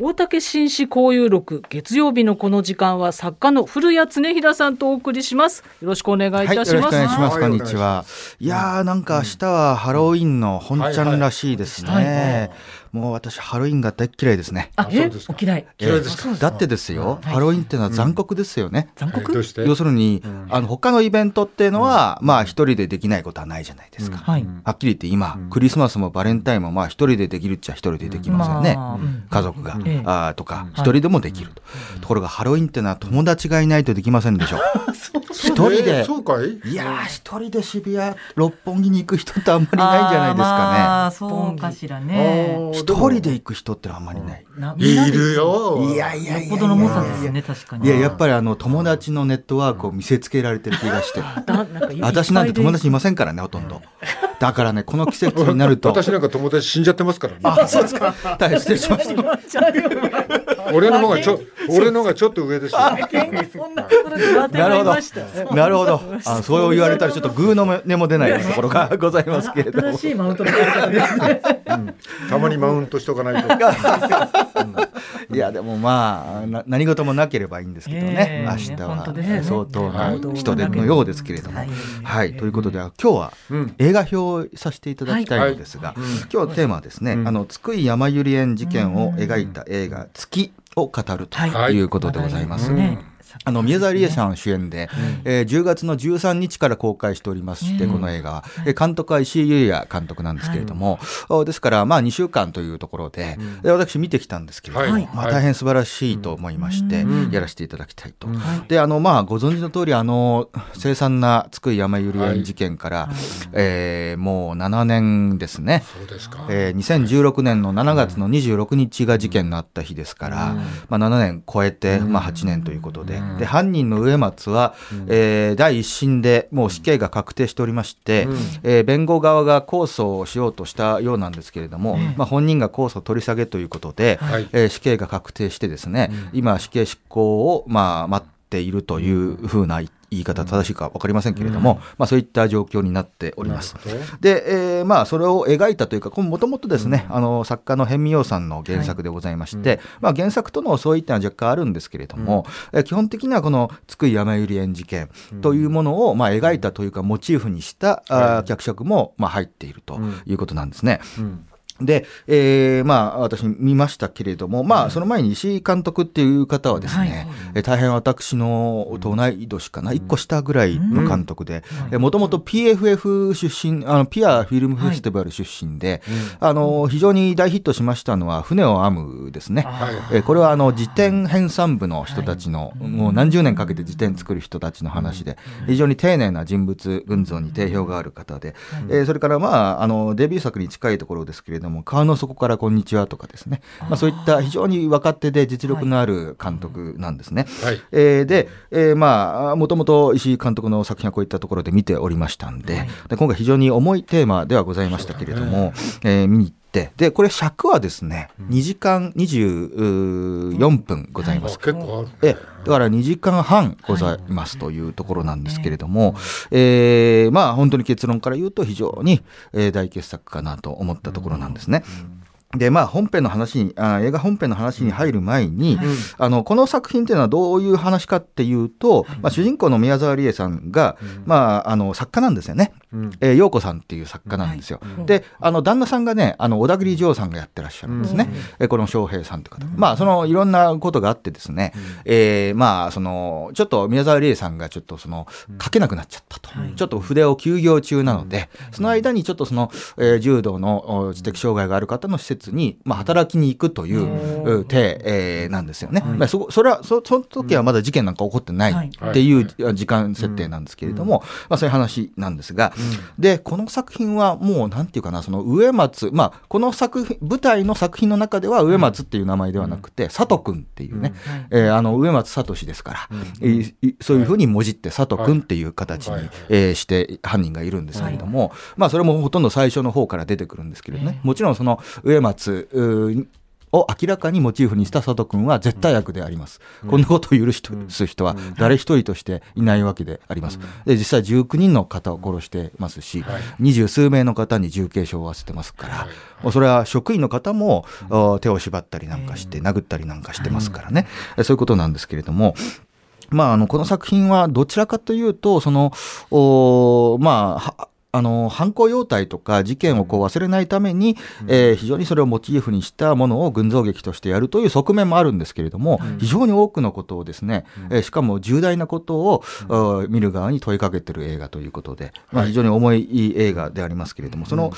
大竹紳士交友録月曜日のこの時間は作家の古谷恒平さんとお送りします。よろしくお願いいたします、はい、よろしくお願いします、こんにちは。いやなんか明日はハロウィンの本ちゃんらしいですね、はいはいもう私ハロウィンが大嫌いですね。あ、え？お嫌い。嫌いですか？だってですよ、ハロウィンっていうのは残酷ですよね。残酷？要するに、あの他のイベントっていうのは、まあ一人でできないことはないじゃないですか。はっきり言って今、クリスマスもバレンタインもまあ一人でできるっちゃ一人でできますよね。家族が、あとか一人でもできると。ところがハロウィンっていうのは友達がいないとできませんでしょ。一人で、い？や一人で渋谷六本木に行く人ってあんまりいないんじゃないですかね。あそうかしらね。一人で行く人ってあんまりない。いるよ。いやいやいや。ほどの猛者ですね、確かに。いや、やっぱりあの、友達のネットワークを見せつけられてる気がして。私なんて友達いませんからね、ほとんど。だからね、この季節になると。私なんか友達死んじゃってますからね。あ、そうですか。大変失礼しました。俺の方がちょ、俺の方がちょっと上ですよ。なるほど。なるほど。あ、そう言われたらちょっとグーの根も出ないところがございますけれども。新しいマウントのやり方ですね。たまにマウントしとかないと。いやでもまあ何事もなければいいんですけどね、明日は。相当な人手のようですけれども、はい。ということで今日は映画表をさせていただきたいのですが、今日のテーマはですね、あの津久井やまゆり園事件を描いた映画月を語るとい。うことでございます。あの宮沢りえさん主演で、うん、えー、10月の13日から公開しておりまして、この映画。は、え監督は石井裕也監督なんですけれども、はい、ですからまあ2週間というところで、うん、私見てきたんですけれども、はい、まあ、大変素晴らしいと思いまして、やらせていただきたいと。であのまあご存知の通りあの凄惨な津久井やまゆり園事件から、はい、えー、もう7年ですね。そうですか。えー、2016年の7月の26日が事件のあった日ですから、まあ7年超えてまあ8年ということで。で犯人の植松は、うん、えー、第一審でもう死刑が確定しておりまして、うん、えー、弁護側が控訴をしようとしたようなんですけれども、うん、まあ、本人が控訴取り下げということで、はい、えー、死刑が確定してですね、今死刑執行を、まあ、待っているというふうな言い方正しいか分かりませんけれども、うん、まあ、そういった状況になっております。で、えー、まあ、それを描いたというかもともとですね、うん、あの作家の辺見洋さんの原作でございまして、はい、まあ、原作とのそういったのは若干あるんですけれども、うん、え基本的にはこの津久井やまゆり園事件というものを、まあ、描いたというかモチーフにした、あ脚色も、まあ、入っているということなんですね。うんで、えー、まあ、私見ましたけれども、まあ、その前に石井監督っていう方はですね、はい、大変私の同い年かな、一、個下ぐらいの監督で、もともと PFF 出身、あの、ピアフィルムフェスティバル出身で、はい、あの、非常に大ヒットしましたのは、船を編むですね。えー、これは、あの、辞典編纂部の人たちの、もう何十年かけて辞典作る人たちの話で、非常に丁寧な人物群像に定評がある方で、えー、それから、まあ、あの、デビュー作に近いところですけれども、川の底からこんにちはとかですね、まあ、そういった非常に若手で実力のある監督なんですね。はい、えー、で、えー、まあ、もともと石井監督の作品はこういったところで見ておりましたんで、はい、で今回非常に重いテーマではございましたけれども、えー、見に行って、で、これ尺はですね、2時間24分ございます。結構ある、だから2時間半ございますというところなんですけれども、えー、まあ本当に結論から言うと非常に大傑作かなと思ったところなんですね。でまあ、本編の話にあ映画本編の話に入る前に、うん、あのこの作品っていうのはどういう話かっていうと、まあ、主人公の宮沢りえさんが、うん、まあ、あの作家なんですよね、うん、えー、陽子さんっていう作家なんですよ、はい、であの旦那さんがねあの小田切丈さんがやってらっしゃるんですね、うん、えこの翔平さんって方、まあそのいろんなことがあってですね、えー、まあそのちょっと宮沢りえさんがちょっとその書けなくなっちゃったと、ちょっと筆を休業中なので、その間にちょっとその、えー、柔道の知的障害がある方の施設に、まあ、働きに行くという手、えー、なんですよね。まあ、そそれはそその時はまだ事件なんか起こってないっていう時間設定なんですけれども、まあ、そういう話なんですが、でこの作品はもうなんていうかなその植松、まあ、この作品舞台の作品の中では植松っていう名前ではなくて、佐藤君っていうね、うえあの植松聡ですから、そういうふうにもじって佐藤君っていう形に、えして犯人がいるんですけれども、まあ、それもほとんど最初の方から出てくるんですけれどね、もちろんその植松を明らかにモチーフにした佐藤君は絶対悪であります、うん、こんなことを許す人は誰一人としていないわけであります、で実際19人の方を殺してますし二十、数名の方に重軽傷を負わせてますから、はい、それは職員の方も、手を縛ったりなんかして殴ったりなんかしてますからね、そういうことなんですけれどもまあ、あのこの作品はどちらかというとそのまああの犯行様態とか事件をこう忘れないために、うん、えー、非常にそれをモチーフにしたものを群像劇としてやるという側面もあるんですけれども、うん、非常に多くのことをですね、うん、えー、しかも重大なことを、うん、見る側に問いかけてる映画ということで、まあ、非常に重い映画でありますけれども、その、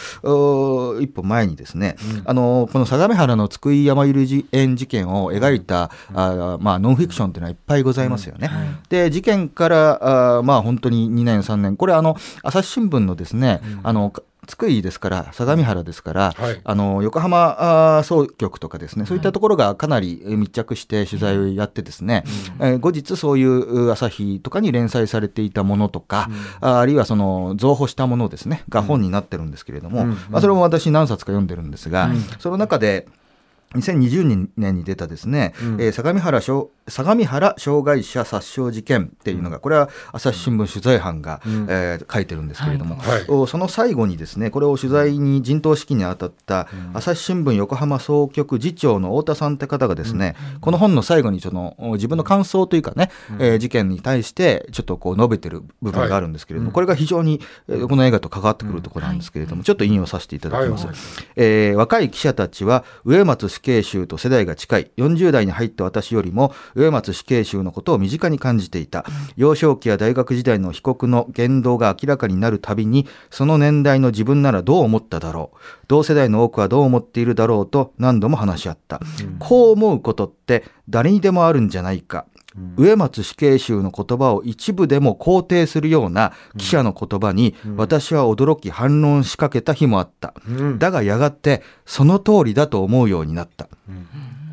一歩前にですね、あのこの相模原の津久井やまゆり園事件を描いた、あまあ、ノンフィクションというのはいっぱいございますよね。で事件からあまあ本当に2年3年これあの朝日新聞のですね、うん、あの津久井ですから相模原ですから、はい、あの横浜総局とかですねそういったところがかなり密着して取材をやってですね、うん、えー、後日そういう朝日とかに連載されていたものとか、うん、ああるいはその造法したものですねが本になってるんですけれども、うん、まあ、それも私何冊か読んでるんですが、その中で2020年に出たですね、うん、えー、相模原相模原障害者殺傷事件っていうのが、これは朝日新聞取材班が、うん、えー、書いてるんですけれども、はい。はい、その最後にですねこれを取材に陣頭指揮に当たった、朝日新聞横浜総局次長の太田さんって方がですね、うん、この本の最後にその自分の感想というかね、うん、えー、事件に対してちょっとこう述べてる部分があるんですけれども、はい、これが非常に、えー、この映画と関わってくるところなんですけれども、ちょっと引用させていただきます。はい、えー、若い記者たちは植松死刑囚と世代が近い40代に入った私よりも植松死刑囚のことを身近に感じていた。幼少期や大学時代の被告の言動が明らかになるたびにその年代の自分ならどう思っただろう。同世代の多くはどう思っているだろうと何度も話し合った、うん、こう思うことって誰にでもあるんじゃないか植松死刑囚の言葉を一部でも肯定するような記者の言葉に私は驚き反論しかけた日もあった、だがやがてその通りだと思うようになった、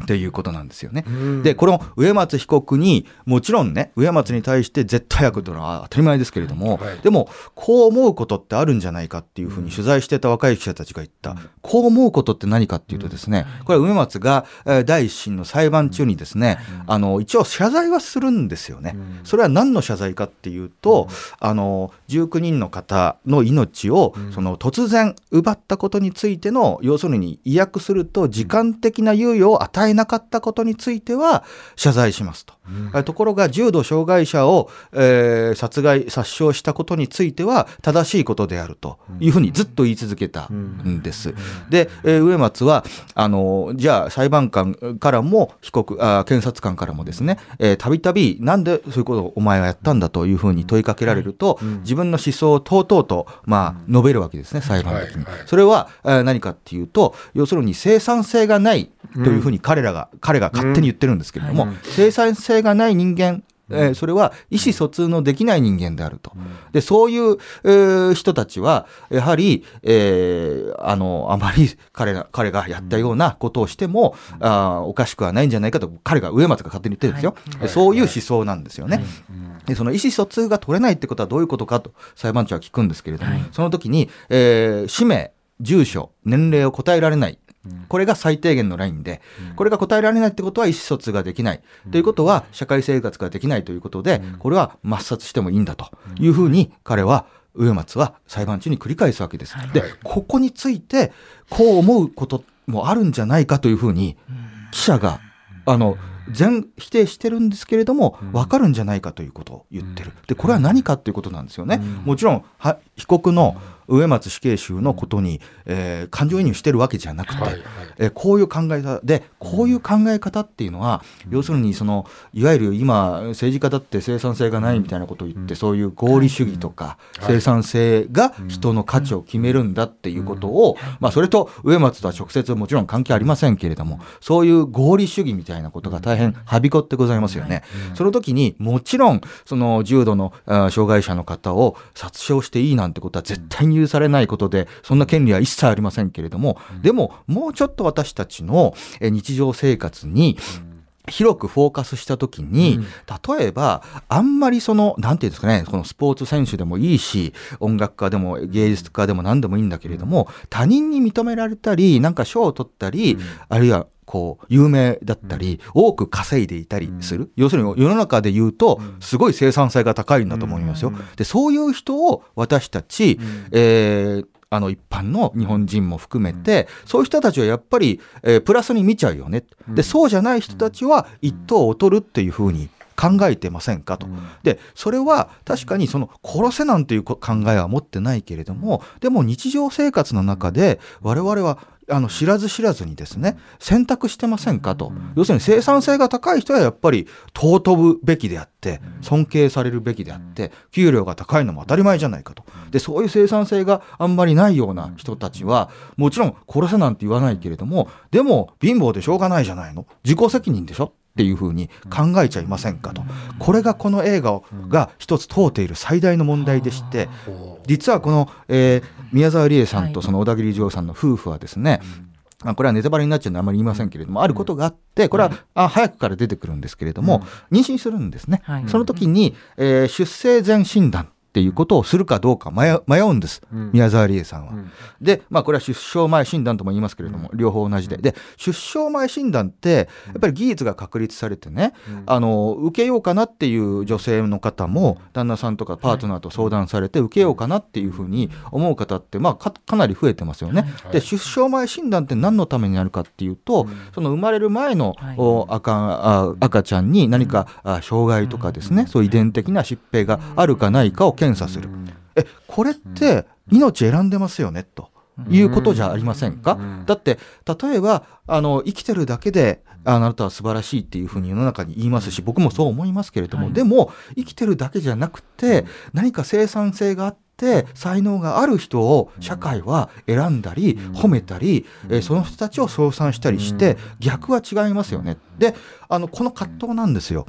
っていうことなんですよね。でこの植松被告にもちろんね植松に対して絶対悪というのは当たり前ですけれども、はい、でもこう思うことってあるんじゃないかっていうふうに取材してた若い記者たちが言った、うん、こう思うことって何かっていうとですね、これは植松が第一審の裁判中にですね、あの一応謝罪はするんですよね。それは何の謝罪かっていうと、あの19人の方の命をその突然奪ったことについての要するに違約すると時間的な猶予を与えなかったことについては謝罪しますと。うん、ところが重度障害者を、えー、殺害殺傷したことについては正しいことであるというふうにずっと言い続けたんです。で、えー、植松はあのじゃあ裁判官からも被告あ検察官からもですねたびたびなんでそういうことをお前はやったんだというふうに問いかけられると、自分の思想をとうとうと、まあ、述べるわけですね裁判的に。それは、えー、何かっていうと要するに生産性がないというふうに彼らが、彼が勝手に言ってるんですけれども、生産性がない人間えー、それは意思疎通のできない人間であると。で、そういう、えー、人たちは、やはり、えー、あの、あまり彼が、彼がやったようなことをしても、あおかしくはないんじゃないかと、彼が上松が勝手に言ってるんですよ。はい、そういう思想なんですよね。で、その意思疎通が取れないってことはどういうことかと裁判長は聞くんですけれども、はい、その時に、えー、氏名、住所、年齢を答えられない。これが最低限のラインで、これが答えられないってことは意思疎通ができない、ということは社会生活ができないということで、これは抹殺してもいいんだというふうに彼は植松は裁判中に繰り返すわけです。でここについてこう思うこともあるんじゃないかというふうに記者があの全否定してるんですけれども分かるんじゃないかということを言ってる。でこれは何かということなんですよね。もちろん被告の植松死刑囚のことに、えー、感情移入してるわけじゃなくて、はいはい、えー、こういう考え方でこういう考え方っていうのは、うん、要するにそのいわゆる今政治家だって生産性がないみたいなことを言って、うん、そういう合理主義とか、うん、生産性が人の価値を決めるんだっていうことを、まあ、それと植松とは直接もちろん関係ありませんけれどもそういう合理主義みたいなことが大変はびこってございますよね。その時にもちろんその重度の障害者の方を殺傷していいなんてことは絶対に許されないことで、そんな権利は一切ありませんけれども、でも、もうちょっと私たちの日常生活に、広くフォーカスしたときに、例えば、あんまりその、なんていうんですかね、このスポーツ選手でもいいし、音楽家でも芸術家でも何でもいいんだけれども、他人に認められたり、なんか賞を取ったり、あるいはこう有名だったり、多く稼いでいたりする、要するに世の中で言うとすごい生産性が高いんだと思いますよ。でそういう人を私たち、えーあの一般の日本人も含めて、そういう人たちはやっぱり、えー、プラスに見ちゃうよね。で、そうじゃない人たちは一等を取るっていうふうに考えてませんかと。で、それは確かにその殺せなんていう考えは持ってないけれども、でも日常生活の中で我々はあの知らず知らずにですね選択してませんかと、要するに生産性が高い人はやっぱり尊ぶべきであって尊敬されるべきであって給料が高いのも当たり前じゃないかと。でそういう生産性があんまりないような人たちはもちろん殺せなんて言わないけれどもでも貧乏でしょうがないじゃないの。自己責任でしょっていうふうに考えちゃいませんかと。これがこの映画が一つ問うている最大の問題でして実はこの、えー、宮沢りえさんとその小田切丈さんの夫婦はですね、まあ、これはネタバレになっちゃうのであまり言いませんけれども、あることがあって、これは、あ早くから出てくるんですけれども、妊娠するんですね。その時に、えー、出生前診断っていうことをするかどうか迷うんです、うん、宮沢りえさんは。うん、で、まあ、これは出生前診断とも言いますけれども、うん、両方同じで。で、出生前診断って、やっぱり技術が確立されてね、あの、受けようかなっていう女性の方も、旦那さんとかパートナーと相談されて、受けようかなっていうふうに思う方って、まあか、かなり増えてますよね。で、出生前診断って何のためにあるかっていうと、その生まれる前の、赤あ赤ちゃんに何か、障害とかですね、そういう遺伝的な疾病があるかないかを検査する。え、これって命選んでますよね、と。いうことじゃありませんか、だって例えばあの生きてるだけであなたは素晴らしいっていうふうに世の中に言いますし僕もそう思いますけれども、はい、でも生きてるだけじゃなくて何か生産性があって才能がある人を社会は選んだり褒めたり、えー、その人たちを称賛したりして逆は違いますよね。であのこの葛藤なんですよ。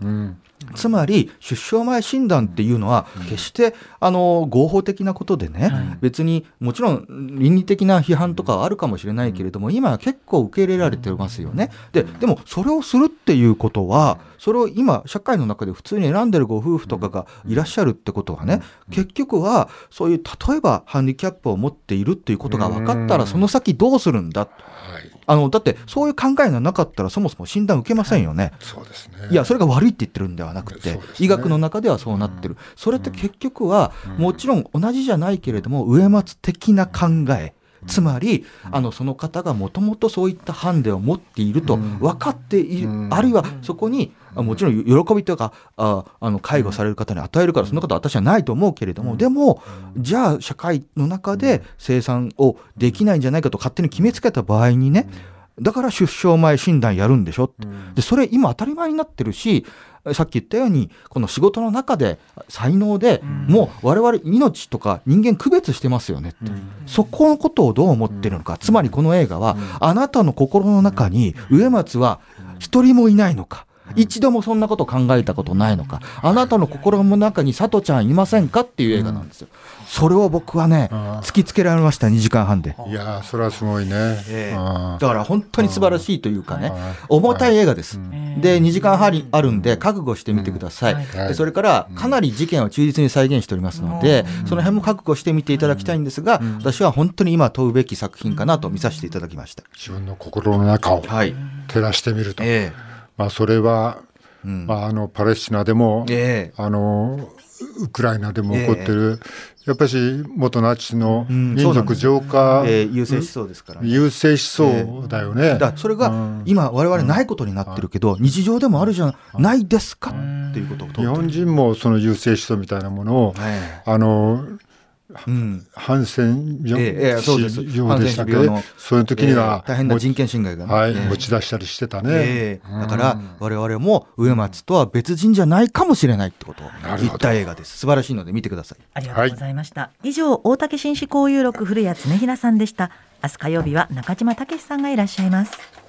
つまり出生前診断っていうのは決してあの合法的なことでね、別にもちろん倫理的な批判とかはあるかもしれないけれども今は結構受け入れられてますよね。ででもそれをするっていうことはそれを今社会の中で普通に選んでるご夫婦とかがいらっしゃるってことはね結局はそういう例えばハンディキャップを持っているっていうことが分かったらその先どうするんだ？あのだってそういう考えがなかったらそもそも診断受けませんよね。はい、そうですね。いやそれが悪いって言ってるんではなくて、ね、医学の中ではそうなってる、それって結局は、もちろん同じじゃないけれども植松的な考えつまり、あのその方がもともとそういったハンデを持っていると分かっている、あるいはそこにもちろん喜びとかああの介護される方に与えるからそんなことは私はないと思うけれども、でもじゃあ社会の中で生産をできないんじゃないかと勝手に決めつけた場合にねだから出生前診断やるんでしょ、でそれ今当たり前になってるしさっき言ったようにこの仕事の中で才能で、もう我々命とか人間区別してますよね、うん、そこのことをどう思ってるのか、つまりこの映画は、あなたの心の中に植松は一人もいないのか。一度もそんなこと考えたことないのか、あなたの心の中にさとちゃんいませんかっていう映画なんですよ。それを僕はね、突きつけられました、2時間半で。いやそれはすごいね、えー、だから本当に素晴らしいというかね、重たい映画です。で、2時間半あるんで、覚悟してみてください。それから、かなり事件を忠実に再現しておりますので、その辺も覚悟してみていただきたいんですが、私は本当に今問うべき作品かなと見させていただきました。自分の心の中を照らしてみると。えー、まあ、それは、まあ、あのパレスチナでも、えー、あのウクライナでも起こってる、えー、やっぱし元ナチの民族浄化、うんえー、優勢思想ですから、ね、優勢思想だよね、えー、だそれが今我々ないことになってるけど、日常でもあるじゃないですか？っていうことを日本人もその優勢思想みたいなものを、あのうん、ハンセン病,、ええそうです。病でしたっけ？そういう時には、大変な人権侵害が、ね、はい、持ち出したりしてたね、だから我々も植松とは別人じゃないかもしれないってことを言った映画です。素晴らしいので見てください。ありがとうございました、はい、以上大竹紳士交友録古谷恒平さんでした。明日火曜日は中島武さんがいらっしゃいます